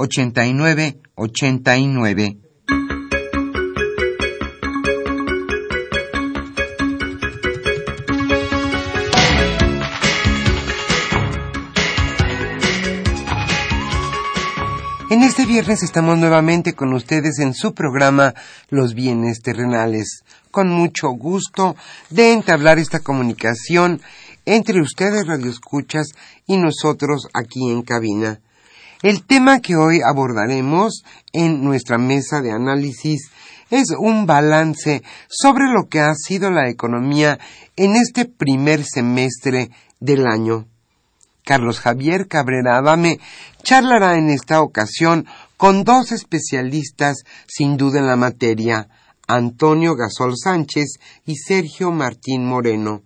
8989. En este viernes estamos nuevamente con ustedes en su programa Los bienes terrenales, con mucho gusto de entablar esta comunicación entre ustedes radioescuchas y nosotros aquí en cabina. El tema que hoy abordaremos en nuestra mesa de análisis es un balance sobre lo que ha sido la economía en este primer semestre del año. Carlos Javier Cabrera Adame charlará en esta ocasión con dos especialistas sin duda en la materia, Antonio Gasol Sánchez y Sergio Martín Moreno.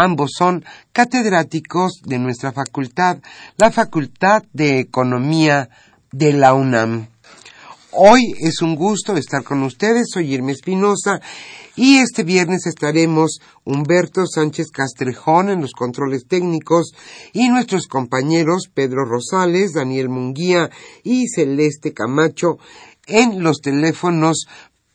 Ambos son catedráticos de nuestra facultad, la Facultad de Economía de la UNAM. Hoy es un gusto estar con ustedes, soy Irma Espinosa y este viernes estaremos Humberto Sánchez Castrejón en los controles técnicos y nuestros compañeros Pedro Rosales, Daniel Munguía y Celeste Camacho en los teléfonos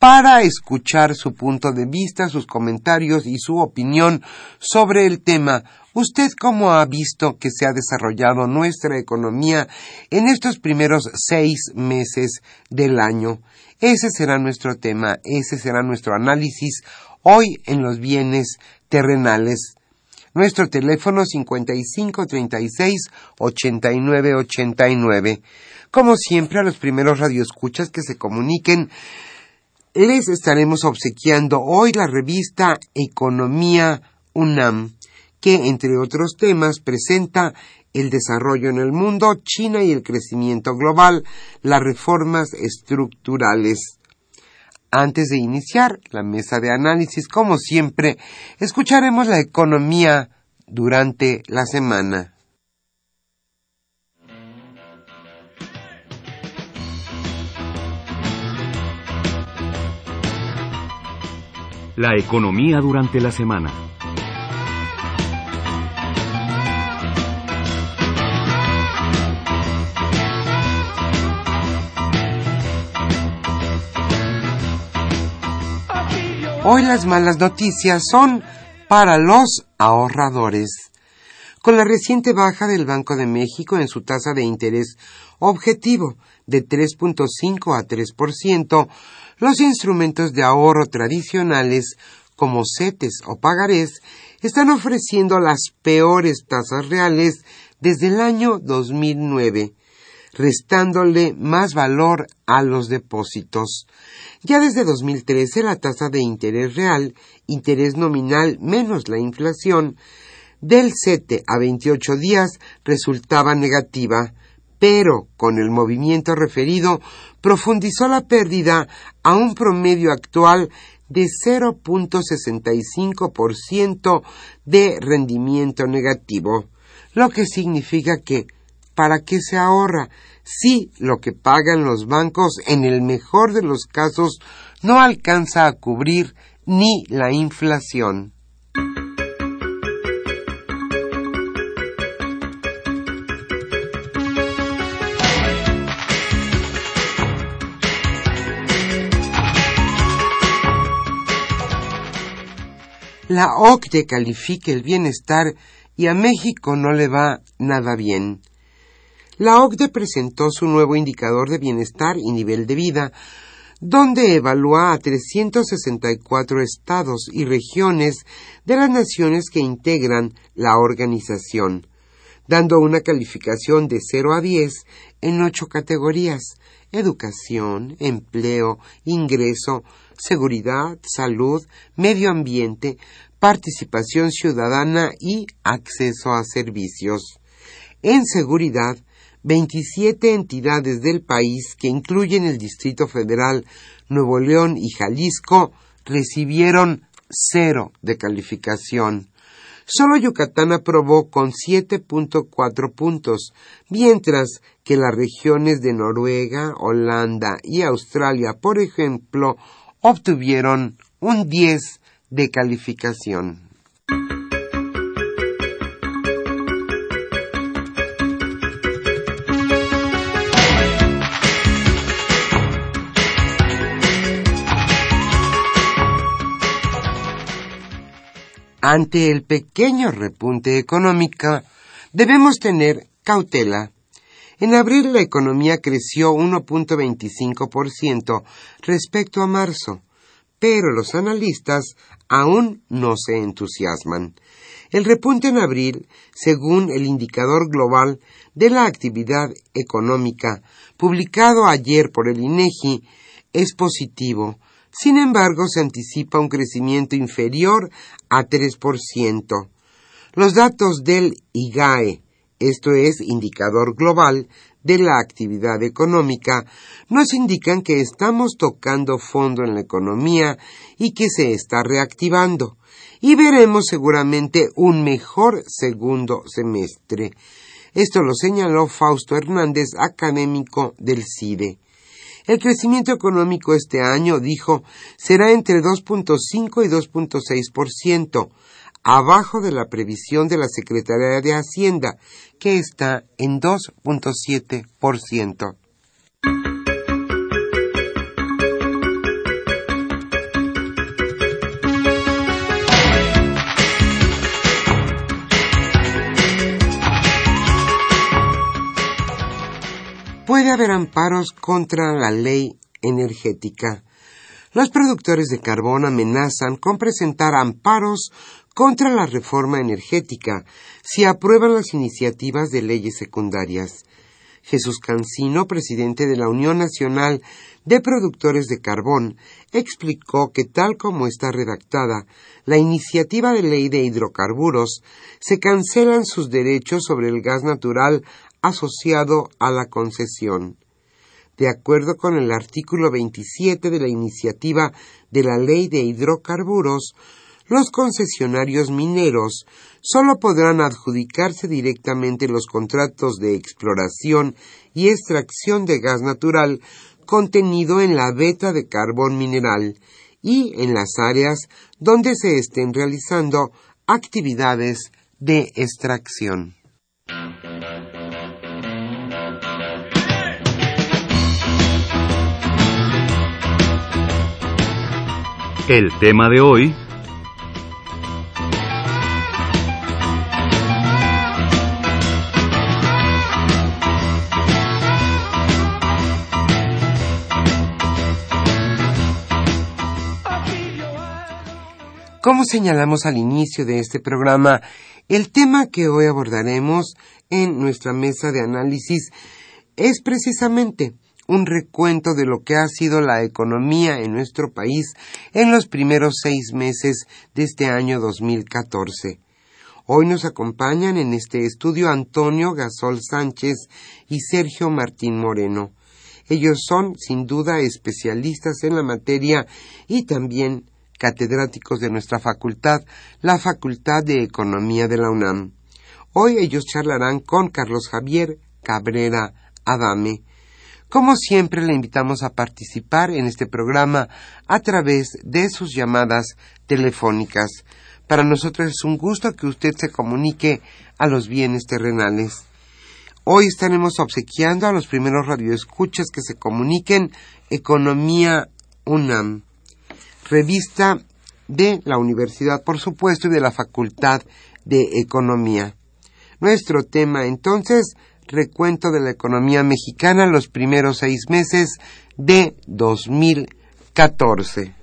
para escuchar su punto de vista, sus comentarios y su opinión sobre el tema. ¿Usted cómo ha visto que se ha desarrollado nuestra economía en estos primeros seis meses del año? Ese será nuestro tema, ese será nuestro análisis hoy en los bienes terrenales. Nuestro teléfono 5536 8989. Como siempre, a los primeros radioescuchas que se comuniquen, les estaremos obsequiando hoy la revista Economía UNAM, que entre otros temas presenta el desarrollo en el mundo, China y el crecimiento global, las reformas estructurales. Antes de iniciar la mesa de análisis, como siempre, escucharemos la economía durante la semana. La economía durante la semana. Hoy las malas noticias son para los ahorradores. Con la reciente baja del Banco de México en su tasa de interés objetivo de 3.5 a 3%, los instrumentos de ahorro tradicionales como CETES o pagarés están ofreciendo las peores tasas reales desde el año 2009, restándole más valor a los depósitos. Ya desde 2013 la tasa de interés real, interés nominal menos la inflación, del 7 a 28 días resultaba negativa, pero con el movimiento referido profundizó la pérdida a un promedio actual de 0.65% de rendimiento negativo, lo que significa que ¿para qué se ahorra? si lo que pagan los bancos en el mejor de los casos no alcanza a cubrir ni la inflación. La OCDE califica el bienestar y a México no le va nada bien. La OCDE presentó su nuevo indicador de bienestar y nivel de vida, donde evalúa a 364 estados y regiones de las naciones que integran la organización, dando una calificación de 0 a 10 en ocho categorías educación, empleo, ingreso, seguridad, salud, medio ambiente, participación ciudadana y acceso a servicios. En seguridad, 27 entidades del país, que incluyen el Distrito Federal, Nuevo León y Jalisco, recibieron cero de calificación. Solo Yucatán aprobó con 7.4 puntos, mientras que las regiones de Noruega, Holanda y Australia, por ejemplo, obtuvieron un 10 de calificación. Ante el pequeño repunte económico, debemos tener cautela. En abril la economía creció 1.25% respecto a marzo, pero los analistas aún no se entusiasman. El repunte en abril, según el indicador global de la actividad económica publicado ayer por el INEGI, es positivo, sin embargo, se anticipa un crecimiento inferior a 3%. Los datos del IGAE, esto es indicador global de la actividad económica, nos indican que estamos tocando fondo en la economía y que se está reactivando, y veremos seguramente un mejor segundo semestre. Esto lo señaló Fausto Hernández, académico del CIDE. El crecimiento económico este año, dijo, será entre 2.5 y 2.6%, abajo de la previsión de la Secretaría de Hacienda, que está en 2.7%. puede haber amparos contra la ley energética. Los productores de carbón amenazan con presentar amparos contra la reforma energética si aprueban las iniciativas de leyes secundarias. Jesús Cancino, presidente de la Unión Nacional de Productores de Carbón, explicó que tal como está redactada, la iniciativa de ley de hidrocarburos se cancelan sus derechos sobre el gas natural asociado a la concesión. De acuerdo con el artículo 27 de la iniciativa de la Ley de Hidrocarburos, los concesionarios mineros solo podrán adjudicarse directamente los contratos de exploración y extracción de gas natural contenido en la veta de carbón mineral y en las áreas donde se estén realizando actividades de extracción. El tema de hoy... Como señalamos al inicio de este programa, el tema que hoy abordaremos en nuestra mesa de análisis es precisamente un recuento de lo que ha sido la economía en nuestro país en los primeros seis meses de este año 2014. Hoy nos acompañan en este estudio Antonio Gasol Sánchez y Sergio Martín Moreno. Ellos son, sin duda, especialistas en la materia y también catedráticos de nuestra facultad, la Facultad de Economía de la UNAM. Hoy ellos charlarán con Carlos Javier Cabrera Adame, Como siempre, le invitamos a participar en este programa a través de sus llamadas telefónicas. Para nosotros es un gusto que usted se comunique a los bienes terrenales. Hoy estaremos obsequiando a los primeros radioescuchas que se comuniquen Economía UNAM, revista de la universidad, por supuesto, y de la Facultad de Economía. Nuestro tema entonces, recuento de la economía mexicana los primeros seis meses de 2014.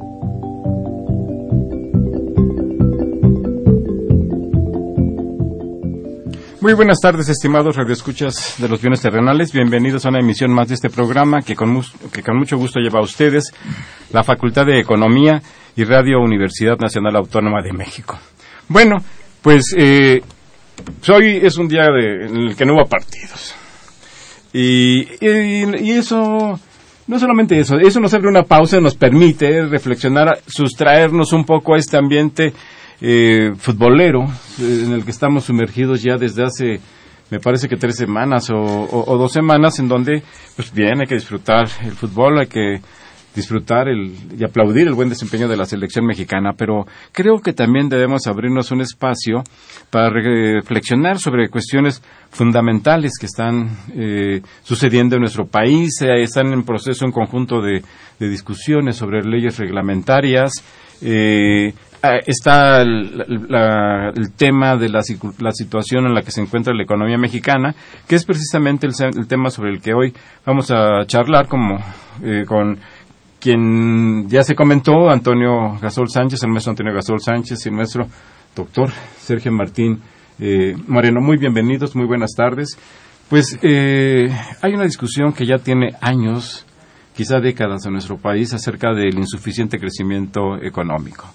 Muy buenas tardes, estimados radioescuchas de los bienes terrenales. Bienvenidos a una emisión más de este programa que con, que con mucho gusto lleva a ustedes la Facultad de Economía y Radio Universidad Nacional Autónoma de México. Bueno, pues eh, hoy es un día en el que no hubo partidos. Y, y, eso, no solamente eso, eso nos abre una pausa, nos permite reflexionar, sustraernos un poco a este ambiente eh, futbolero eh, en el que estamos sumergidos ya desde hace, me parece que tres semanas o, dos semanas, en donde, pues bien, hay que disfrutar el fútbol, hay que disfrutar el, y aplaudir el buen desempeño de la selección mexicana, pero creo que también debemos abrirnos un espacio para reflexionar sobre cuestiones fundamentales que están eh, sucediendo en nuestro país, están en proceso un conjunto de, de discusiones sobre leyes reglamentarias, eh, está el, tema de la, situación en la que se encuentra la economía mexicana, que es precisamente el, tema sobre el que hoy vamos a charlar como, eh, con quien ya se comentó, Antonio Gasol Sánchez, el maestro Antonio Gasol Sánchez y el maestro doctor Sergio Martín eh, Moreno. Muy bienvenidos, muy buenas tardes. Pues eh, hay una discusión que ya tiene años, quizá décadas en nuestro país, acerca del insuficiente crecimiento económico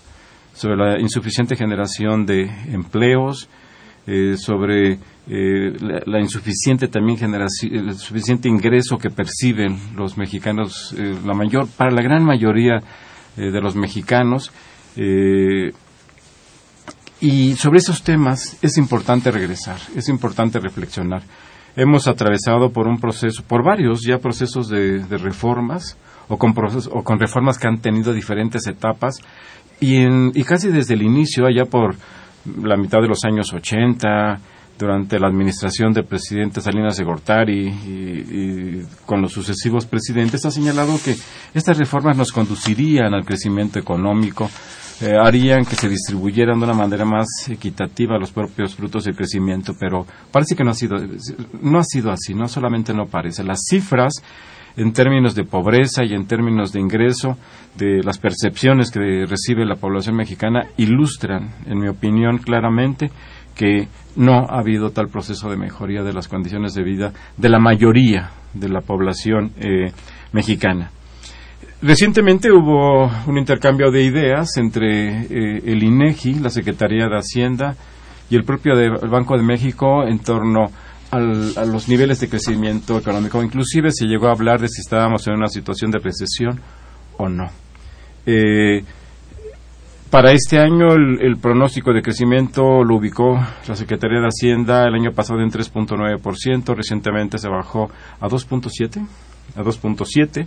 sobre la insuficiente generación de empleos, eh, sobre eh, la, insuficiente también generación, el suficiente ingreso que perciben los mexicanos, eh, la mayor, para la gran mayoría de los mexicanos. y sobre esos temas es importante regresar, es importante reflexionar. Hemos atravesado por un proceso, por varios ya procesos de, reformas, o con, o con reformas que han tenido diferentes etapas y, en, y casi desde el inicio, allá por la mitad de los años 80, durante la administración del presidente Salinas de Gortari y, con los sucesivos presidentes, ha señalado que estas reformas nos conducirían al crecimiento económico, eh, harían que se distribuyeran de una manera más equitativa los propios frutos del crecimiento, pero parece que no ha sido, no ha sido así, no solamente no parece. Las cifras en términos de pobreza y en términos de ingreso, de las percepciones que recibe la población mexicana, ilustran, en mi opinión, claramente que no ha habido tal proceso de mejoría de las condiciones de vida de la mayoría de la población eh, mexicana. Recientemente hubo un intercambio de ideas entre eh, el INEGI, la Secretaría de Hacienda y el propio Banco de México en torno a los niveles de crecimiento económico. Inclusive se llegó a hablar de si estábamos en una situación de recesión o no. Eh, para este año el, pronóstico de crecimiento lo ubicó la Secretaría de Hacienda el año pasado en 3.9%, recientemente se bajó a 2.7, a 2.7.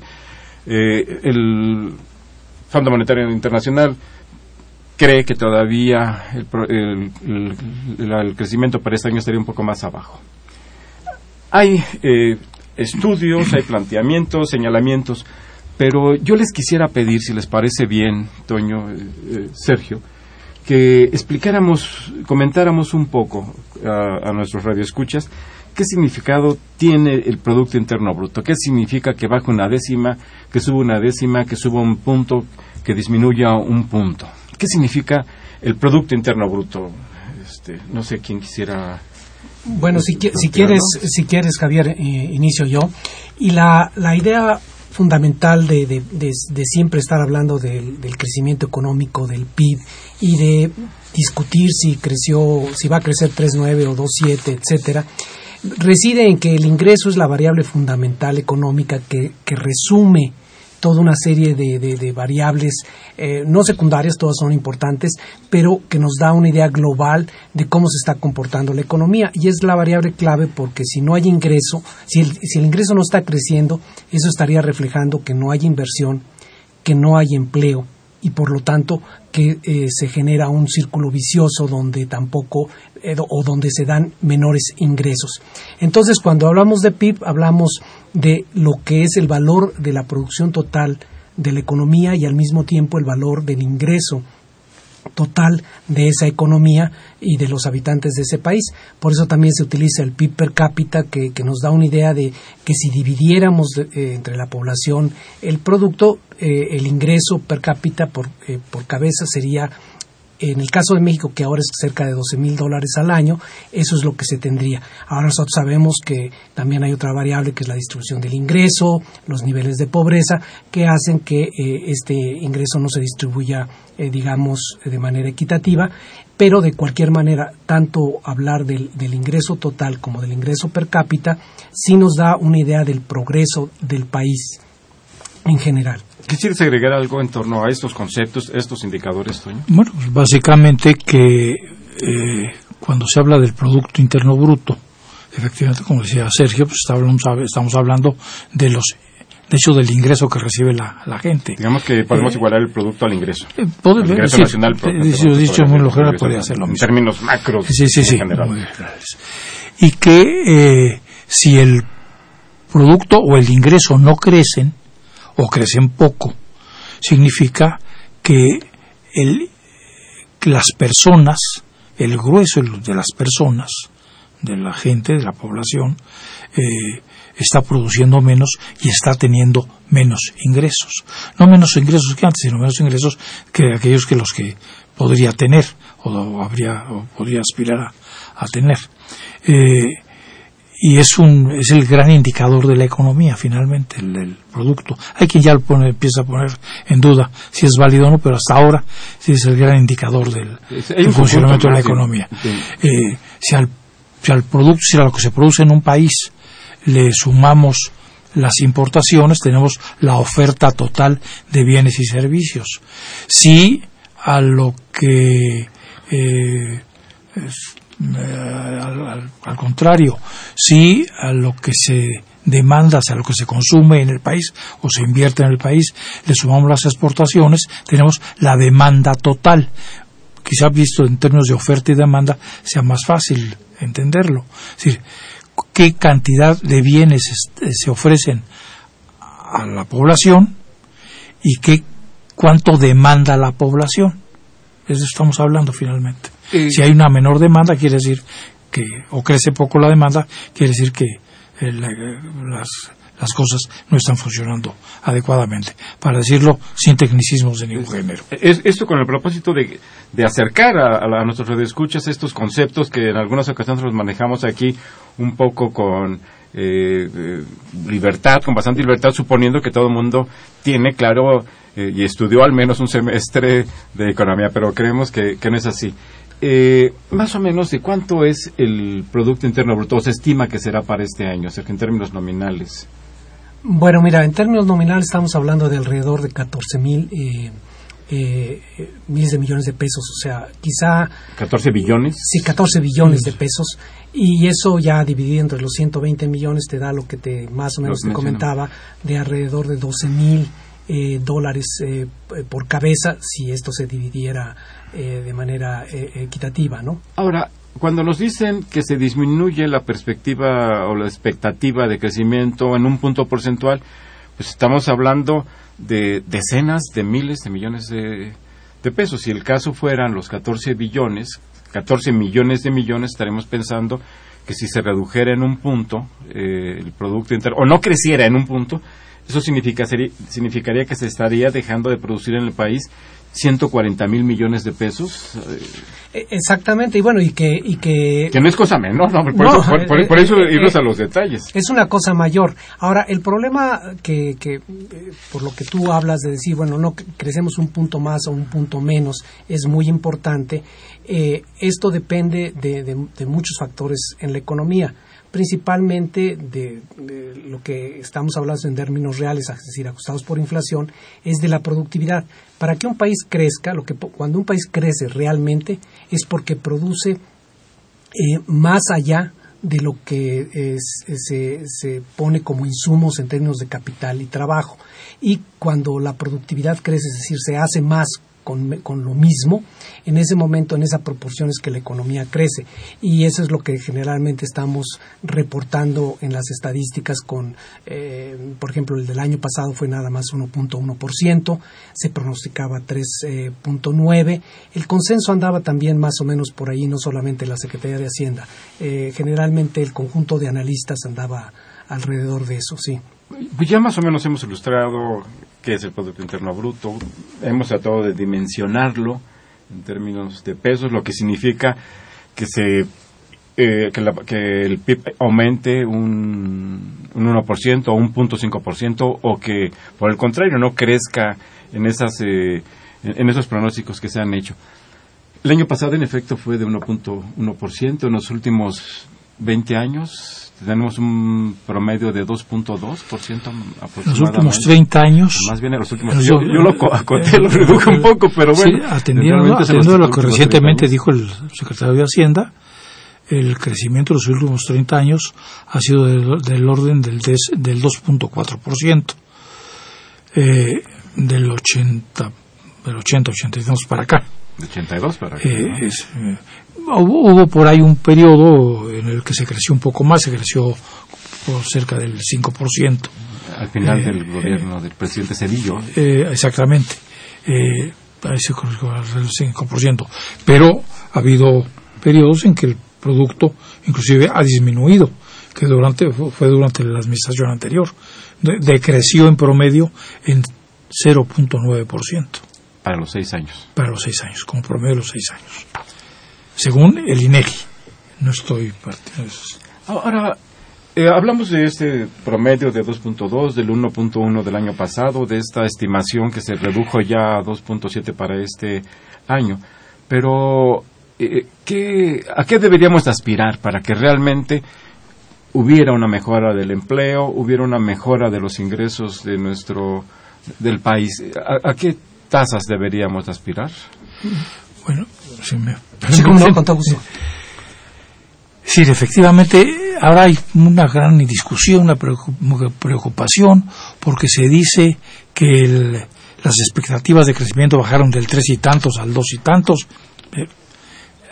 Eh, el Fondo Monetario Internacional cree que todavía el, el, crecimiento para este año estaría un poco más abajo. Hay eh, estudios, hay planteamientos, señalamientos pero yo les quisiera pedir, si les parece bien, Toño, eh, eh, Sergio, que explicáramos, comentáramos un poco a, nuestros radioescuchas qué significado tiene el Producto Interno Bruto, qué significa que baja una décima, que suba una décima, que suba un punto, que disminuya un punto. ¿Qué significa el Producto Interno Bruto? Este, no sé quién quisiera bueno, si, si quieres, si quieres, Javier, eh, inicio yo. Y la, la idea fundamental de, de, siempre estar hablando del, crecimiento económico, del PIB y de discutir si creció, si va a crecer 3.9 o 2.7, etcétera, reside en que el ingreso es la variable fundamental económica que, que resume toda una serie de, variables eh, no secundarias, todas son importantes, pero que nos da una idea global de cómo se está comportando la economía. Y es la variable clave porque si no hay ingreso, si el, si el ingreso no está creciendo, eso estaría reflejando que no hay inversión, que no hay empleo y por lo tanto que eh, se genera un círculo vicioso donde tampoco o donde se dan menores ingresos. Entonces, cuando hablamos de PIB, hablamos de lo que es el valor de la producción total de la economía y al mismo tiempo el valor del ingreso total de esa economía y de los habitantes de ese país. Por eso también se utiliza el PIB per cápita, que, nos da una idea de que si dividiéramos eh, entre la población el producto, eh, el ingreso per cápita por, eh, por cabeza sería en el caso de México, que ahora es cerca de 12 mil dólares al año, eso es lo que se tendría. Ahora nosotros sabemos que también hay otra variable que es la distribución del ingreso, los niveles de pobreza, que hacen que eh, este ingreso no se distribuya, eh, digamos, de manera equitativa. Pero de cualquier manera, tanto hablar del, del ingreso total como del ingreso per cápita sí nos da una idea del progreso del país en general. ¿Quisieras agregar algo en torno a estos conceptos, estos indicadores, Toño? Bueno, pues básicamente que eh, cuando se habla del Producto Interno Bruto, efectivamente, como decía Sergio, pues estamos hablando de los de hecho del ingreso que recibe la, gente. Digamos que podemos eh, igualar el producto al ingreso. Eh, el ingreso nacional. dicho, dicho muy podría ser lo mismo. En términos macros. Sí, sí, sí. y que si el producto o el ingreso no crecen, o crecen poco, significa que el, las personas, el grueso de las personas, de la gente, de la población, eh, está produciendo menos y está teniendo menos ingresos. No menos ingresos que antes, sino menos ingresos que aquellos que los que podría tener o, habría o podría aspirar a, a tener. Eh, y es un es el gran indicador de la economía finalmente el, producto. Hay quien ya lo pone, empieza a poner en duda si es válido o no pero hasta ahora sí es el gran indicador del, funcionamiento de la economía. Eh, si al si al producto si a lo que se produce en un país le sumamos las importaciones tenemos la oferta total de bienes y servicios. Si a lo que eh, eh, al, contrario, si a lo que se demanda, a lo que se consume en el país o se invierte en el país, le sumamos las exportaciones, tenemos la demanda total. Quizá visto en términos de oferta y demanda sea más fácil entenderlo. Es decir, qué cantidad de bienes se ofrecen a la población y qué cuánto demanda la población. Eso estamos hablando finalmente. Si hay una menor demanda, quiere decir que, o crece poco la demanda, quiere decir que eh, las, las cosas no están funcionando adecuadamente, para decirlo sin tecnicismos de ningún género. esto con el propósito de, de acercar a, a, nuestros radioescuchas estos conceptos que en algunas ocasiones los manejamos aquí un poco con eh, eh, libertad, con bastante libertad, suponiendo que todo el mundo tiene claro eh, y estudió al menos un semestre de economía, pero creemos que, no es así. Más o menos, ¿de cuánto es el Producto Interno Bruto? ¿O se estima que será para este año, o en términos nominales? Bueno, mira, en términos nominales estamos hablando de alrededor de 14 mil miles de millones de pesos, o sea, quizá... ¿14 billones? Sí, 14 billones de pesos y eso ya dividido entre los 120 millones te da lo que te más o menos te comentaba de alrededor de 12 mil eh, dólares eh, por cabeza si esto se dividiera eh, de manera equitativa, ¿no? Ahora, cuando nos dicen que se disminuye la perspectiva o la expectativa de crecimiento en un punto porcentual, pues estamos hablando de decenas de miles de millones de, pesos. Si el caso fueran los 14 billones, 14 millones de millones, estaremos pensando que si se redujera en un punto eh, el Producto Interno, o no creciera en un punto, eso significaría que se estaría dejando de producir en el país 140 mil millones de pesos. Eh, exactamente, y bueno, y que... Y que, que no es cosa menor, ¿no? Por, eso, eh, irnos a los detalles. Es una cosa mayor. Ahora, el problema que, que, por lo que tú hablas de decir, bueno, no crecemos un punto más o un punto menos, es muy importante. Eh, esto depende de, muchos factores en la economía, principalmente de, lo que estamos hablando en términos reales, es decir, ajustados por inflación, es de la productividad. Para que un país crezca, lo que, cuando un país crece realmente es porque produce eh, más allá de lo que se, se, pone como insumos en términos de capital y trabajo. Y cuando la productividad crece, es decir, se hace más con, lo mismo, en ese momento, en esa proporción es que la economía crece. Y eso es lo que generalmente estamos reportando en las estadísticas con, eh, por ejemplo, el del año pasado fue nada más 1.1%, se pronosticaba 3.9%. Eh, el consenso andaba también más o menos por ahí, no solamente la Secretaría de Hacienda. Eh, generalmente el conjunto de analistas andaba alrededor de eso, sí. Pues ya más o menos hemos ilustrado qué es el Producto Interno Bruto, hemos tratado de dimensionarlo en términos de pesos, lo que significa que se eh, que, el PIB aumente un, un 1% o un 0.5% o que por el contrario no crezca en esas eh, en esos pronósticos que se han hecho. El año pasado en efecto fue de 1.1%, en los últimos 20 años tenemos un promedio de 2.2% aproximadamente. Los últimos 30 años. Más bien en los últimos. Yo, yo lo acoté, lo reduje un poco, pero bueno. Sí, atendiendo, a lo que recientemente dijo el secretario de Hacienda, el crecimiento de los últimos 30 años ha sido del, orden del, del 2.4%. Eh, del 80, del 80, 82 para acá. De 82 para acá. Eh, es, eh, hubo, por ahí un periodo en el que se creció un poco más, se creció por cerca del 5%. Al final del eh, gobierno del presidente Cedillo. Eh, exactamente. Eh, se creció al 5%. Pero ha habido periodos en que el producto inclusive ha disminuido, que durante fue durante la administración anterior. decreció en promedio en 0.9%. Para los seis años. Para los seis años, como promedio de los seis años según el INEGI. No estoy Ahora, eh, hablamos de este promedio de 2.2, del 1.1 del año pasado, de esta estimación que se redujo ya a 2.7 para este año. Pero, eh, ¿qué, ¿a qué deberíamos aspirar para que realmente hubiera una mejora del empleo, hubiera una mejora de los ingresos de nuestro del país? ¿A, a qué tasas deberíamos aspirar? Bueno, sí, me, sí, efectivamente, ahora hay una gran discusión, una preocupación, porque se dice que las expectativas de crecimiento bajaron del 3 y tantos al 2 y tantos. Eh,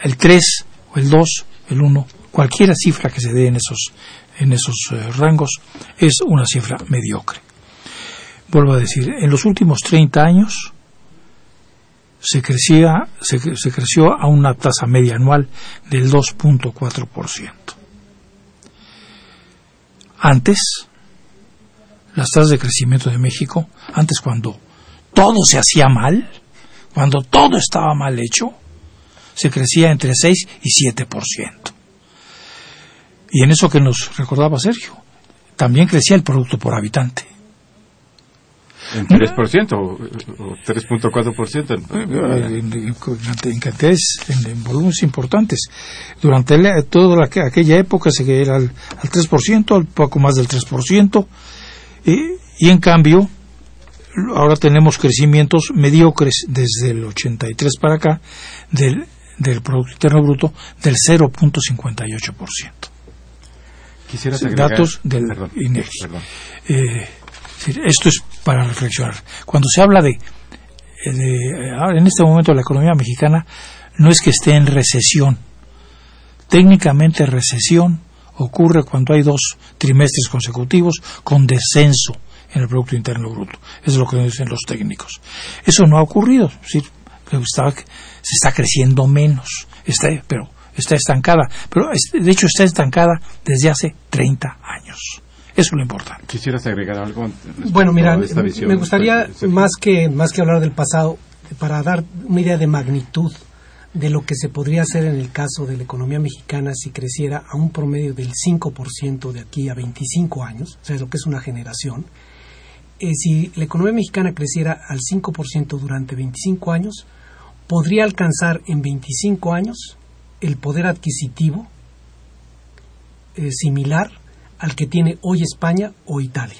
el 3 o el 2, el 1, cualquier cifra que se dé en esos, en esos eh, rangos es una cifra mediocre. Vuelvo a decir, en los últimos 30 años, se, crecía, se, creció a una tasa media anual del 2.4%. Antes, las tasas de crecimiento de México, antes cuando todo se hacía mal, cuando todo estaba mal hecho, se crecía entre 6 y 7%. Y en eso que nos recordaba Sergio, también crecía el producto por habitante. En 3% o 3.4%. En, en, en cantidades, en, en, volúmenes importantes. Durante el, toda la, aquella época se era al, al 3%, al poco más del 3%, y, y en cambio, ahora tenemos crecimientos mediocres desde el 83 para acá del, del Producto Interno Bruto del 0.58%. Quisiera agregar, datos del perdón, INEGI. perdón. Eh, esto es para reflexionar. Cuando se habla de, ahora en este momento la economía mexicana no es que esté en recesión. Técnicamente recesión ocurre cuando hay dos trimestres consecutivos con descenso en el Producto Interno Bruto. Eso es lo que dicen los técnicos. Eso no ha ocurrido. Está, se está creciendo menos. Está, pero está estancada. Pero de hecho está estancada desde hace 30 años. Eso es lo importante. ¿Quisieras agregar algo? Bueno, mira, me gustaría más que, más que hablar del pasado, para dar una idea de magnitud de lo que se podría hacer en el caso de la economía mexicana si creciera a un promedio del 5% de aquí a 25 años, o sea, lo que es una generación. Eh, si la economía mexicana creciera al 5% durante 25 años, podría alcanzar en 25 años el poder adquisitivo eh, similar al que tiene hoy España o Italia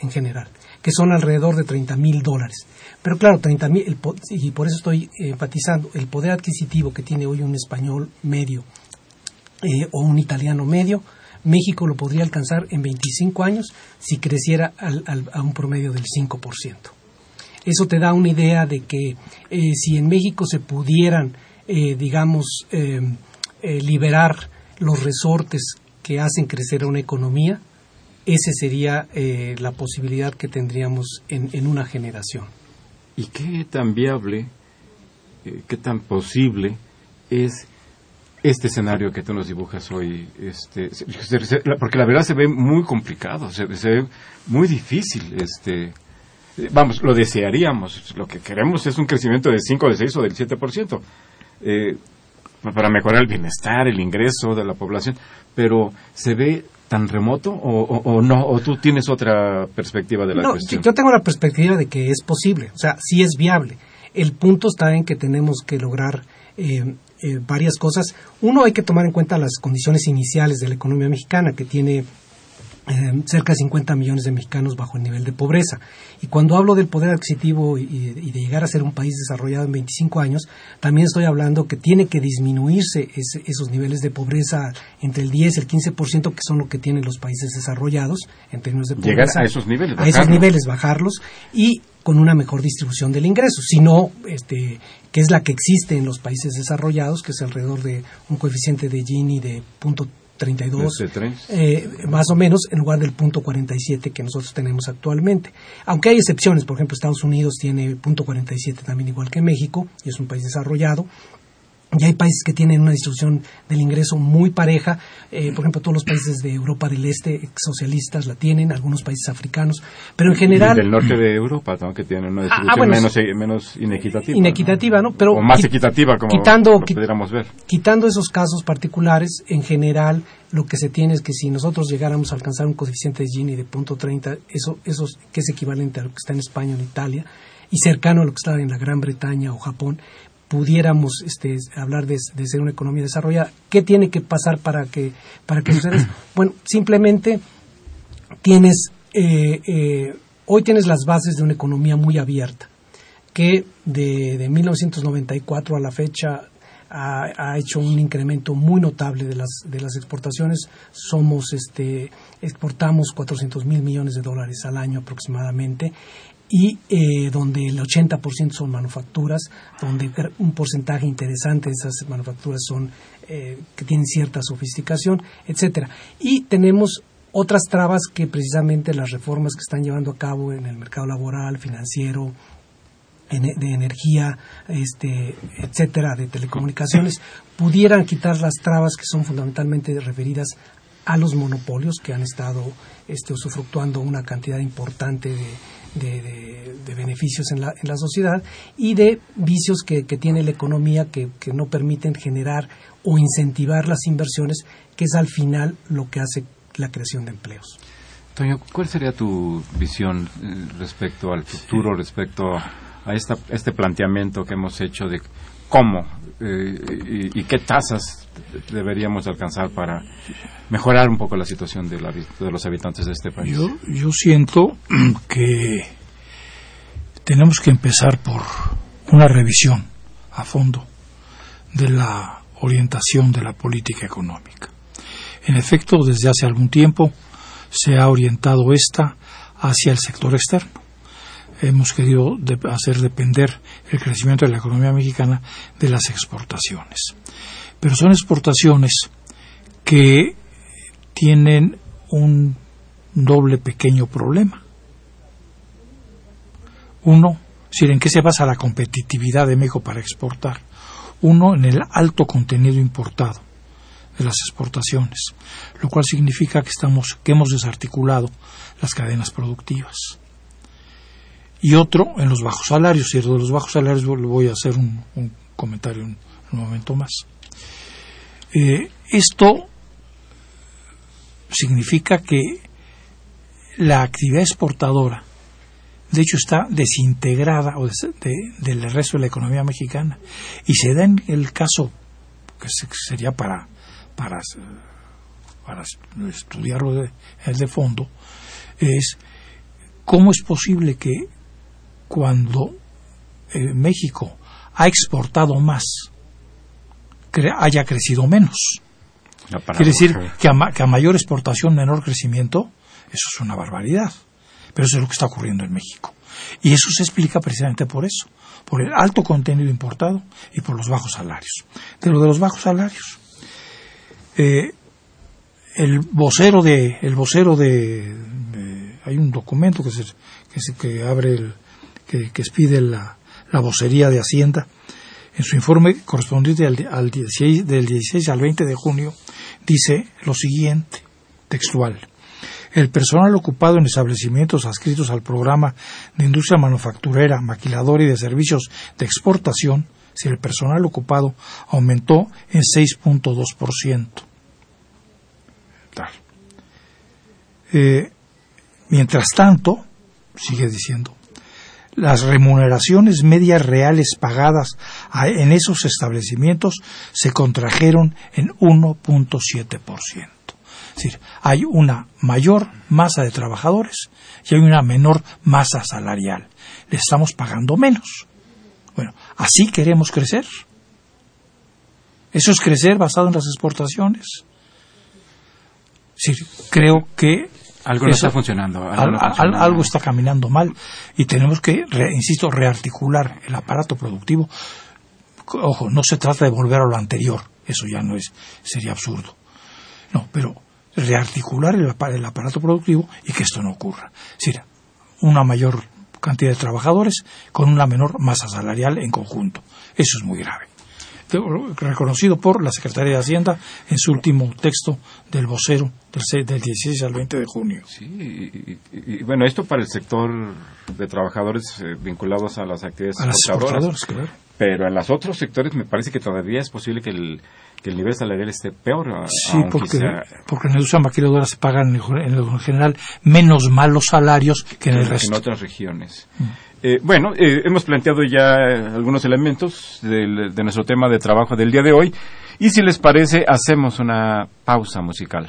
en general, que son alrededor de 30 mil dólares. Pero claro, 30 mil, y por eso estoy enfatizando, el poder adquisitivo que tiene hoy un español medio eh, o un italiano medio, México lo podría alcanzar en 25 años si creciera al, al, a un promedio del 5%. Eso te da una idea de que eh, si en México se pudieran, eh, digamos, liberar los resortes que hacen crecer a una economía, esa sería eh, la posibilidad que tendríamos en, en, una generación. ¿Y qué tan viable, eh, qué tan posible es este escenario que tú nos dibujas hoy? Este, porque la verdad se ve muy complicado, se, se ve muy difícil. Este, vamos, lo desearíamos, lo que queremos es un crecimiento del 5, del 6 o del 7%. Eh, para mejorar el bienestar, el ingreso de la población, pero se ve tan remoto o, o, o, no o tú tienes otra perspectiva de la no, cuestión yo tengo la perspectiva de que es posible o sea sí es viable. El punto está en que tenemos que lograr eh, eh, varias cosas. Uno hay que tomar en cuenta las condiciones iniciales de la economía mexicana que tiene eh, cerca de 50 millones de mexicanos bajo el nivel de pobreza. Y cuando hablo del poder adquisitivo y, y, de llegar a ser un país desarrollado en 25 años, también estoy hablando que tiene que disminuirse ese, esos niveles de pobreza entre el 10 y el 15%, que son lo que tienen los países desarrollados en términos de pobreza. Llegar a esos niveles. Bajarlos. A esos niveles, bajarlos. Y con una mejor distribución del ingreso, sino este, que es la que existe en los países desarrollados, que es alrededor de un coeficiente de Gini de punto 32, eh, más o menos, en lugar del punto 47 que nosotros tenemos actualmente. Aunque hay excepciones, por ejemplo, Estados Unidos tiene punto 47 también igual que México, y es un país desarrollado. Y hay países que tienen una distribución del ingreso muy pareja. Eh, por ejemplo, todos los países de Europa del Este socialistas la tienen, algunos países africanos. Pero en general. Y del norte de Europa, ¿no? que tienen una distribución ah, bueno, menos, menos, inequitativa. Inequitativa, ¿no? Pero o más equitativa, como quitando, lo pudiéramos ver. Quitando esos casos particulares, en general, lo que se tiene es que si nosotros llegáramos a alcanzar un coeficiente de Gini de punto 30, eso, eso que es equivalente a lo que está en España o en Italia, y cercano a lo que está en la Gran Bretaña o Japón, pudiéramos este, hablar de, de, ser una economía desarrollada. ¿Qué tiene que pasar para que, para que suceda eso? Bueno, simplemente tienes, eh, eh, hoy tienes las bases de una economía muy abierta, que de, de 1994 a la fecha ha, ha, hecho un incremento muy notable de las, de las exportaciones. Somos, este, exportamos 400 mil millones de dólares al año aproximadamente y eh, donde el 80% son manufacturas, donde un porcentaje interesante de esas manufacturas son eh, que tienen cierta sofisticación, etcétera. Y tenemos otras trabas que precisamente las reformas que están llevando a cabo en el mercado laboral, financiero, de energía, este, etcétera, de telecomunicaciones, pudieran quitar las trabas que son fundamentalmente referidas a los monopolios que han estado este, usufructuando una cantidad importante de, beneficios en la, en la, sociedad y de vicios que, tiene la economía que, no permiten generar o incentivar las inversiones, que es al final lo que hace la creación de empleos. Toño, ¿cuál sería tu visión eh, respecto al futuro, respecto a esta, este planteamiento que hemos hecho de cómo eh, y, qué tasas deberíamos alcanzar para mejorar un poco la situación de, los habitantes de este país? Yo, yo siento que tenemos que empezar por una revisión a fondo de la orientación de la política económica. En efecto, desde hace algún tiempo se ha orientado esta hacia el sector externo hemos querido hacer depender el crecimiento de la economía mexicana de las exportaciones. Pero son exportaciones que tienen un doble pequeño problema. Uno, ¿en qué se basa la competitividad de México para exportar? Uno, en el alto contenido importado de las exportaciones, lo cual significa que, estamos, que hemos desarticulado las cadenas productivas y otro en los bajos salarios. Y de los bajos salarios voy a hacer un, comentario en un momento más. Eh, esto significa que la actividad exportadora, de hecho, está desintegrada del resto de la economía mexicana. Y se da en el caso que sería para, para, para estudiarlo de, de fondo, es cómo es posible que cuando eh, México ha exportado más, haya crecido menos. Quiere decir que a, mayor exportación, menor crecimiento, eso es una barbaridad. Pero eso es lo que está ocurriendo en México. Y eso se explica precisamente por eso, por el alto contenido importado y por los bajos salarios. De lo de los bajos salarios, eh, el vocero de, el vocero de, hay un documento que se, que, que abre el, que, expide la, vocería de Hacienda, en su informe correspondiente al, 16, del 16 al 20 de junio, dice lo siguiente, textual. El personal ocupado en establecimientos adscritos al programa de industria manufacturera, maquiladora y de servicios de exportación, si el personal ocupado aumentó en 6.2%. Eh, mientras tanto, sigue diciendo, las remuneraciones medias reales pagadas en esos establecimientos se contrajeron en 1.7%. Es decir, hay una mayor masa de trabajadores y hay una menor masa salarial. Le estamos pagando menos. Bueno, así queremos crecer. Eso es crecer basado en las exportaciones. Es decir, creo que algo no está funcionando. Algo, está caminando mal y tenemos que, insisto, rearticular el aparato productivo. Ojo, no se trata de volver a lo anterior, eso ya no es, sería absurdo. No, pero rearticular el, el aparato productivo y que esto no ocurra. Es decir, una mayor cantidad de trabajadores con una menor masa salarial en conjunto. Eso es muy grave reconocido por la Secretaría de Hacienda en su último texto del vocero del, del 16 al 20 de junio. Sí, y, bueno, esto para el sector de trabajadores eh, vinculados a las actividades exportadoras, claro. pero en los otros sectores me parece que todavía es posible que el, que el nivel salarial esté peor. Sí, porque, porque en la industria maquiladora se pagan en general menos malos salarios que en el resto. En otras regiones. Mm. Eh, bueno, eh, hemos planteado ya algunos elementos de nuestro tema de trabajo del día de hoy y si les parece hacemos una pausa musical.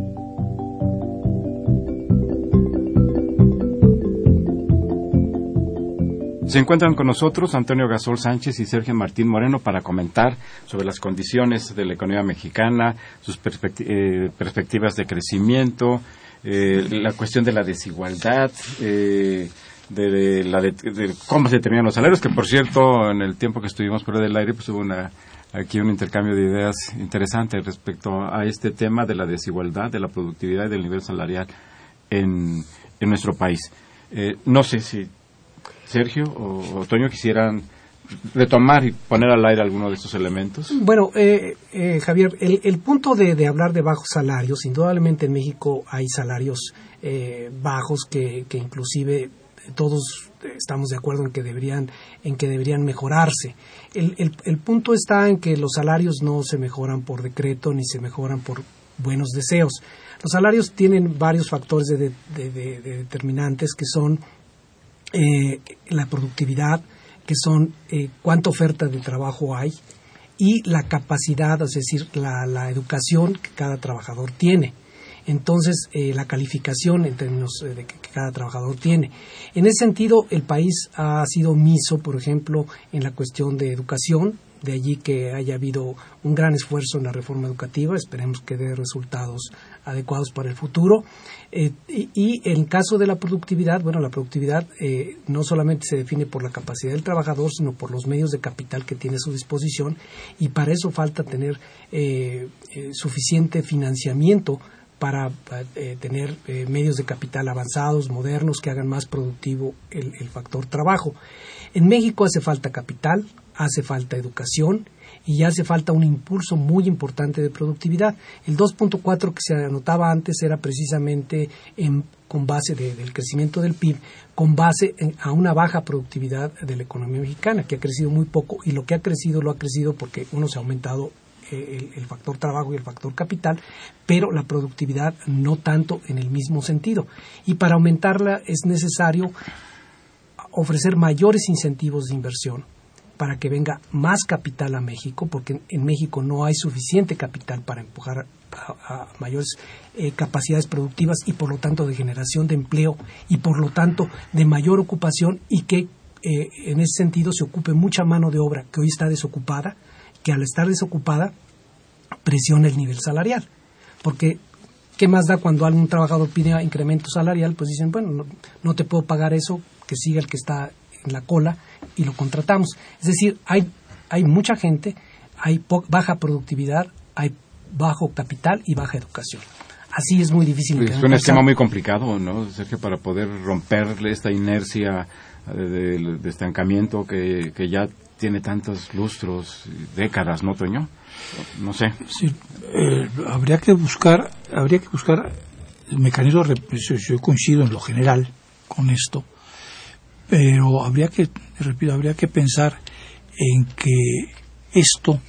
Se encuentran con nosotros Antonio Gasol Sánchez y Sergio Martín Moreno para comentar sobre las condiciones de la economía mexicana, sus eh, perspectivas de crecimiento, eh, la cuestión de la desigualdad, eh, de, la de cómo se determinan los salarios, que por cierto, en el tiempo que estuvimos fuera del aire, pues hubo una, aquí un intercambio de ideas interesante respecto a este tema de la desigualdad, de la productividad y del nivel salarial en, en nuestro país. Eh, no sé si Sergio o, Toño quisieran retomar y poner al aire alguno de estos elementos. Bueno, eh, eh, Javier, el, el punto de, hablar de bajos salarios, indudablemente en México hay salarios eh, bajos que, que inclusive todos estamos de acuerdo en que deberían en que deberían mejorarse. El, el, el punto está en que los salarios no se mejoran por decreto ni se mejoran por buenos deseos. Los salarios tienen varios factores de determinantes que son eh, la productividad, que son eh, cuánta oferta de trabajo hay y la capacidad, es decir, la, la educación que cada trabajador tiene. Entonces, eh, la calificación en términos eh, de que, que cada trabajador tiene. En ese sentido, el país ha sido omiso, por ejemplo, en la cuestión de educación, de allí que haya habido un gran esfuerzo en la reforma educativa, esperemos que dé resultados adecuados para el futuro. Eh, y, y en caso de la productividad, bueno, la productividad eh, no solamente se define por la capacidad del trabajador, sino por los medios de capital que tiene a su disposición, y para eso falta tener eh, suficiente financiamiento para tener medios de capital avanzados, modernos, que hagan más productivo el factor trabajo. En México hace falta capital, hace falta educación y hace falta un impulso muy importante de productividad. El 2.4 que se anotaba antes era precisamente en, con base de- del crecimiento del PIB, con base a una baja productividad de la economía mexicana, que ha crecido muy poco y lo que ha crecido lo ha crecido porque uno se ha aumentado eh, el factor trabajo y el factor capital, pero la productividad no tanto en el mismo sentido. Y para aumentarla es necesario ofrecer mayores incentivos de inversión para que venga más capital a México, porque en, México no hay suficiente capital para empujar a, a mayores eh, capacidades productivas y por lo tanto de generación de empleo y por lo tanto de mayor ocupación y que eh, en ese sentido se ocupe mucha mano de obra que hoy está desocupada, que al estar desocupada presiona el nivel salarial. Porque, ¿qué más da cuando algún trabajador pide incremento salarial? Pues dicen, bueno, no, no te puedo pagar eso, que siga el que está en la cola y lo contratamos. Es decir, hay, hay mucha gente, hay baja productividad, hay bajo capital y baja educación. Así es muy difícil. Es un esquema muy complicado, ¿no, Sergio, para poder romperle esta inercia de, estancamiento que, que, ya tiene tantos lustros, décadas, ¿no, Toño? No sé. Sí, eh, habría que buscar, habría que buscar mecanismos. Yo coincido en lo general con esto, pero habría que, repito, habría que pensar en que esto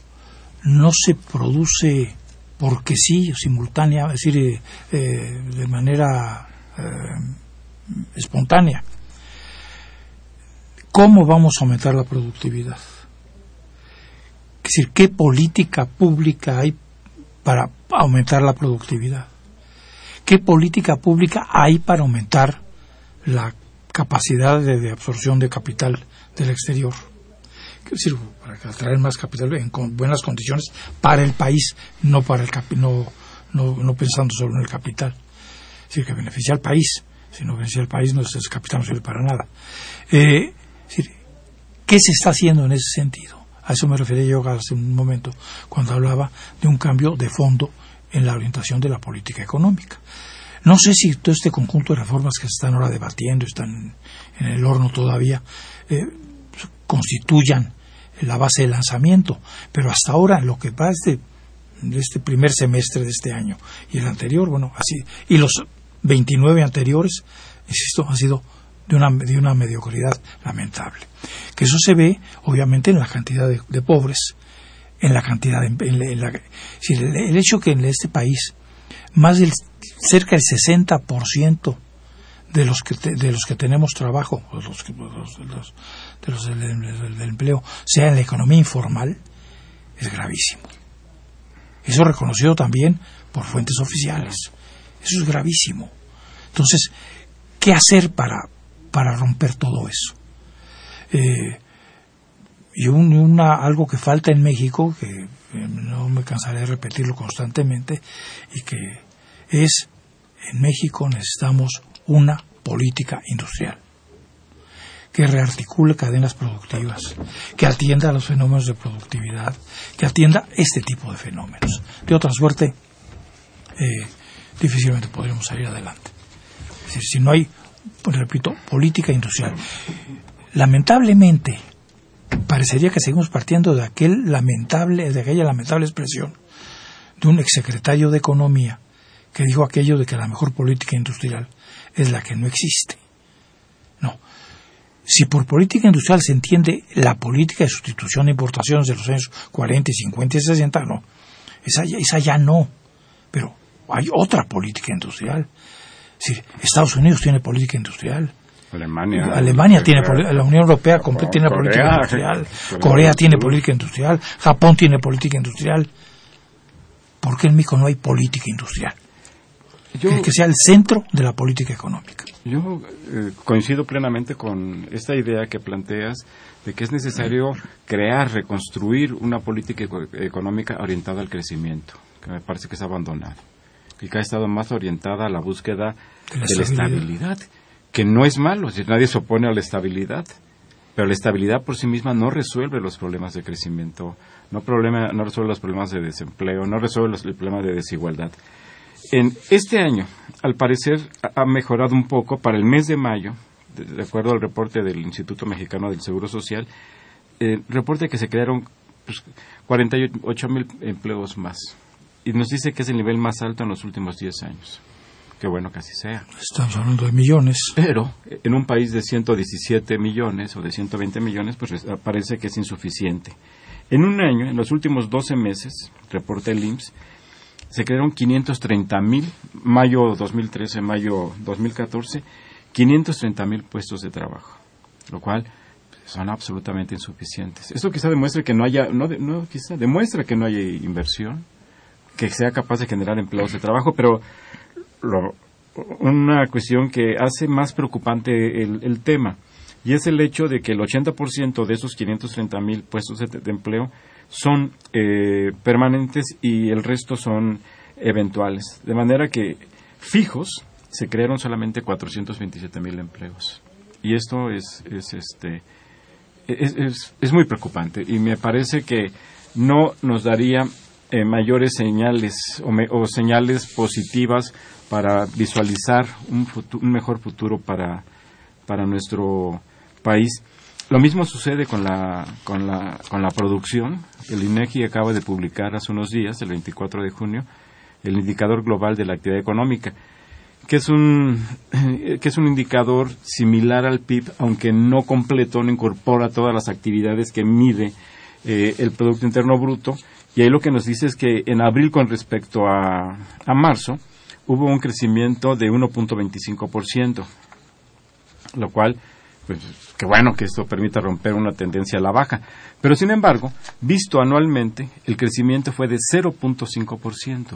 no se produce porque sí, simultánea, es decir, eh, eh, de manera espontánea. ¿Cómo vamos a aumentar la productividad? Es decir, ¿qué política pública hay para aumentar la productividad? ¿Qué política pública hay para aumentar la capacidad de, absorción de capital del exterior? Es decir, para atraer más capital en buenas condiciones para el país, no para el no, no, pensando solo en el capital. Es decir, que beneficia al país. Si no beneficia al país, no, ese capital no sirve para nada. Eh, ¿Qué se está haciendo en ese sentido? A eso me refería yo hace un momento, cuando hablaba de un cambio de fondo en la orientación de la política económica. No sé si todo este conjunto de reformas que se están ahora debatiendo, están en el horno todavía, eh, constituyan la base de lanzamiento, pero hasta ahora, lo que va este, de este primer semestre de este año y el anterior, bueno, así, y los 29 anteriores, insisto, han sido de una, de una mediocridad lamentable. Que eso se ve, obviamente, en la cantidad de, pobres, en la cantidad de, el, hecho que en este país más del cerca del 60% de los que de los que tenemos trabajo, de los, de los, del, empleo, sea en la economía informal, es gravísimo. Eso reconocido también por fuentes oficiales. Eso es gravísimo. Entonces, ¿qué hacer para, para romper todo eso. Eh, y una, algo que falta en México, que no me cansaré de repetirlo constantemente, y que es, en México necesitamos una política industrial que rearticule cadenas productivas, que atienda a los fenómenos de productividad, que atienda este tipo de fenómenos. De otra suerte, eh, difícilmente podremos salir adelante. Es decir, si no hay repito, política industrial. Lamentablemente, parecería que seguimos partiendo de aquel lamentable, de aquella lamentable expresión de un exsecretario de Economía que dijo aquello de que la mejor política industrial es la que no existe. No. Si por política industrial se entiende la política de sustitución de importaciones de los años 40, 50 y 60, no. Esa, esa ya no. Pero hay otra política industrial Estados Unidos tiene política industrial. Alemania. Alemania tiene la Unión Europea tiene política industrial. Corea, tiene política industrial. Japón tiene política industrial. ¿Por qué en México no hay política industrial? Que sea el centro de la política económica. Yo eh, coincido plenamente con esta idea que planteas de que es necesario crear, reconstruir una política económica orientada al crecimiento, que me parece que es abandonada y que ha estado más orientada a la búsqueda de la, estabilidad. que no es malo, si nadie se opone a la estabilidad, pero la estabilidad por sí misma no resuelve los problemas de crecimiento, no, problema, no resuelve los problemas de desempleo, no resuelve los, el problema de desigualdad. En este año, al parecer, ha mejorado un poco para el mes de mayo, de, acuerdo al reporte del Instituto Mexicano del Seguro Social, eh, reporte que se crearon pues, 48 mil empleos más y nos dice que es el nivel más alto en los últimos 10 años. Qué bueno que así sea. Estamos hablando de millones. Pero en un país de 117 millones o de 120 millones, pues parece que es insuficiente. En un año, en los últimos 12 meses, reporta el IMSS, se crearon 530 mil, mayo 2013, mayo 2014, 530 mil puestos de trabajo, lo cual son absolutamente insuficientes. Eso quizá demuestra que no haya, no, no quizá demuestra que no haya inversión, que sea capaz de generar empleos de trabajo, pero una cuestión que hace más preocupante el, tema y es el hecho de que el 80% de esos 530 mil puestos de, empleo son eh, permanentes y el resto son eventuales. De manera que fijos se crearon solamente 427 mil empleos. y esto es, es este es, es, es muy preocupante y me parece que no nos daría eh, mayores señales o, me- o señales positivas para visualizar un, futu- un mejor futuro para, para nuestro país. Lo mismo sucede con la, con, la, con la producción. El INEGI acaba de publicar hace unos días, el 24 de junio, el indicador global de la actividad económica, que es un, que es un indicador similar al PIB, aunque no completo, no incorpora todas las actividades que mide eh, el Producto Interno Bruto. Y ahí lo que nos dice es que en abril con respecto a, a marzo hubo un crecimiento de 1.25%, lo cual, pues, qué bueno que esto permita romper una tendencia a la baja. Pero sin embargo, visto anualmente, el crecimiento fue de 0.5%.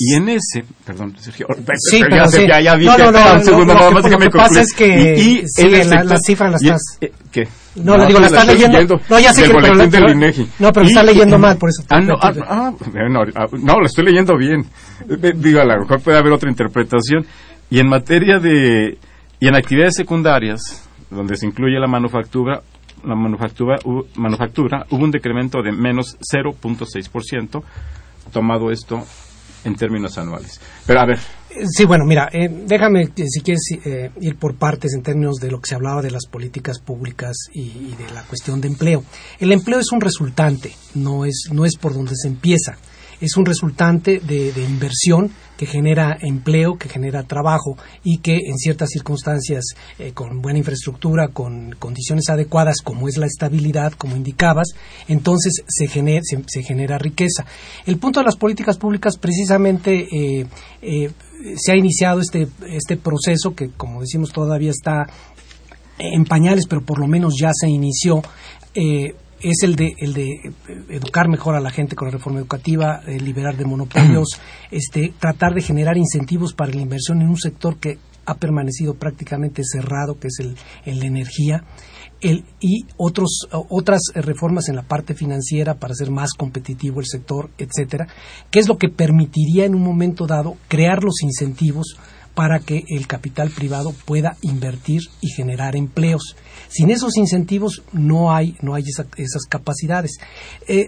Y en ese, perdón, Sergio, Sí, pero sí. ya, ya vi No, que no, no, un lo- segundo, lo nada que- lo que pasa es que Y- y sí, en la- efecto- la cifra la y- estás- eh, ¿Qué? No, le digo, la estás estoy leyendo- no, ya sé que- pero del pero- INEGI. no, pero está leyendo mal, por eso Ah, no, ah, ah, bueno, ah, no, lo estoy leyendo bien. Eh, Digo, a lo mejor puede haber otra interpretación. Y en materia de... Y en actividades secundarias, donde se incluye la manufactura, la manufactura, hu- manufactura hubo un decremento de menos 0.6%, tomado esto en términos anuales. Pero a ver, Sí, bueno, mira, eh, déjame, eh, si quieres, eh, ir por partes en términos de lo que se hablaba de las políticas públicas y, de la cuestión de empleo. El empleo es un resultante, no es, no es por donde se empieza. Es un resultante de inversión que genera empleo, que genera trabajo y que en ciertas circunstancias, eh, con buena infraestructura, con condiciones adecuadas, como es la estabilidad, como indicabas, entonces se genera, se, genera riqueza. El punto de las políticas públicas precisamente eh, eh, se ha iniciado este, este proceso que, como decimos, todavía está en pañales, pero por lo menos ya se inició. Es el de, el de eh, educar mejor a la gente con la reforma educativa, eh, liberar de monopolios, este, tratar de generar incentivos para la inversión en un sector que ha permanecido prácticamente cerrado, que es el, el de energía, el, y otros, otras reformas en la parte financiera para hacer más competitivo el sector, etcétera, que es lo que permitiría en un momento dado crear los incentivos para que el capital privado pueda invertir y generar empleos. Sin esos incentivos no hay, no hay esa- esas capacidades. Eh,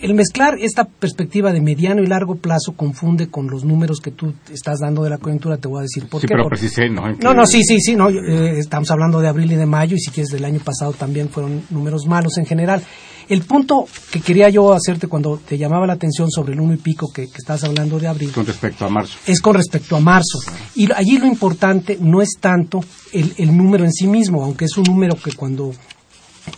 el mezclar esta perspectiva de mediano y largo plazo confunde con los números que tú estás dando de la coyuntura. Te voy a decir por sí, qué. pero precisé, ¿no? En no, que- no, sí, sí, sí, no, eh, estamos hablando de abril y de mayo y si quieres del año pasado también fueron números malos en general. El punto que quería yo hacerte cuando te llamaba la atención sobre el uno y pico que, que estás hablando de abril Con respecto a marzo. es con respecto a marzo. Y allí lo importante no es tanto el, el número en sí mismo, aunque es un número que cuando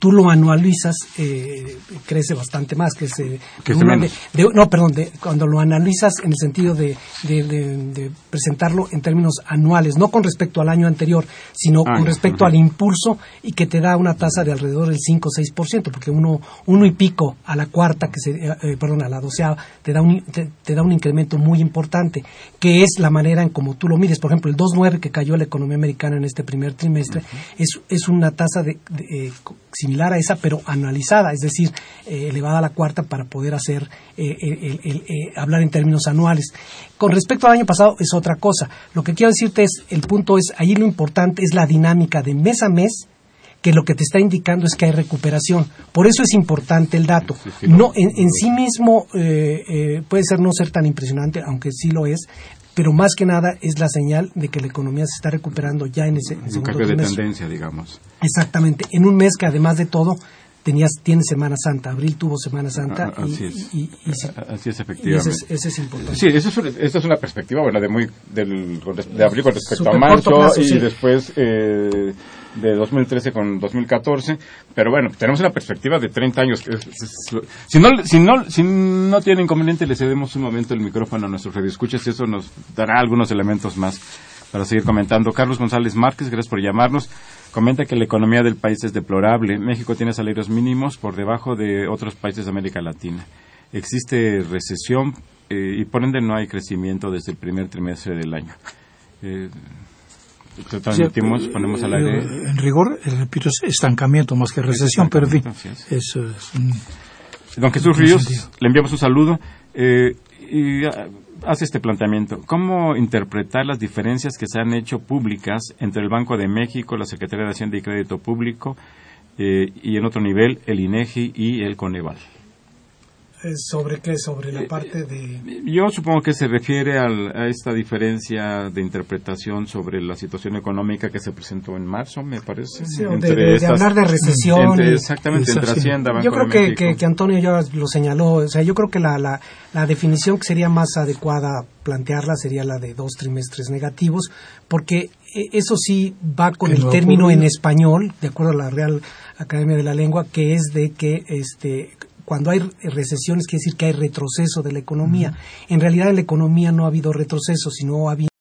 tú lo anualizas eh, crece bastante más Crece una menos. de- de- no perdón de- cuando lo analizas en el sentido de, de- de- de presentarlo en términos anuales no con respecto al año anterior sino Ah, con respecto al impulso y que te da una tasa de alrededor del 5 o 6%, porque uno, uno y pico a la cuarta, que se, eh, eh, perdón, a la doceava, te da, un, te, te da un incremento muy importante, que es la manera en como tú lo mides. Por ejemplo, el 2.9 que cayó la economía americana en este primer trimestre es, es una tasa de, de, eh, similar a esa, pero anualizada, es decir, eh, elevada a la cuarta para poder hacer, eh, el- el- eh, hablar en términos anuales. Con respecto al año pasado es otra cosa. Lo que quiero decirte es, el punto es, ahí lo importante es la dinámica de mes a mes, que lo que te está indicando es que hay recuperación. Por eso es importante el dato. Sí, sí, lo- no, en, en sí mismo eh, eh, puede ser no ser tan impresionante, aunque sí lo es, pero más que nada es la señal de que la economía se está recuperando ya en ese en Un cambio de tendencia, digamos. Exactamente, en un mes que además de todo tenías tiene Semana Santa, abril tuvo Semana Santa Ah, y, así es. y- sí, Así es, efectivamente. ese es, ese es importante. Sí, eso es, una- esta es una perspectiva, bueno, de muy del, de abril con respecto a marzo plazo, y sí. después eh, de 2013 con 2014, pero bueno, tenemos una perspectiva de 30 años. si no si no si no tiene inconveniente le cedemos un momento el micrófono a nuestros radioescuchas y eso nos dará algunos elementos más para seguir comentando. Carlos González Márquez, gracias por llamarnos. Comenta que la economía del país es deplorable. México tiene salarios mínimos por debajo de otros países de América Latina. Existe recesión eh, y por ende no hay crecimiento desde el primer trimestre del año. Eh, transmitimos, ponemos al eh, aire. En rigor, eh, repito, es estancamiento más que recesión, pero en fin, eso es un- Don Jesús Ríos, sentido? le enviamos un saludo. Eh, y ah, hace este planteamiento. ¿Cómo interpretar las diferencias que se han hecho públicas entre el Banco de México, la Secretaría de Hacienda y Crédito Público eh, y en otro nivel el INEGI y el Coneval? ¿Sobre qué? ¿Sobre la parte de...? Yo supongo que se refiere al- a esta diferencia de interpretación sobre la situación económica que se presentó en marzo, me parece. Sí, de- de- de hablar de recesión entre- y- exactamente, entre. Hacienda, Banco Yo creo que, que, que Antonio ya lo señaló. O sea, yo creo que la, la, la definición que sería más adecuada plantearla sería la de dos trimestres negativos, porque eh, eso sí va con el término en español, de acuerdo a la Real Academia de la Lengua, que es de que este cuando hay recesiones quiere decir que hay retroceso de la economía. En realidad en la economía no ha habido retroceso, sino ha habido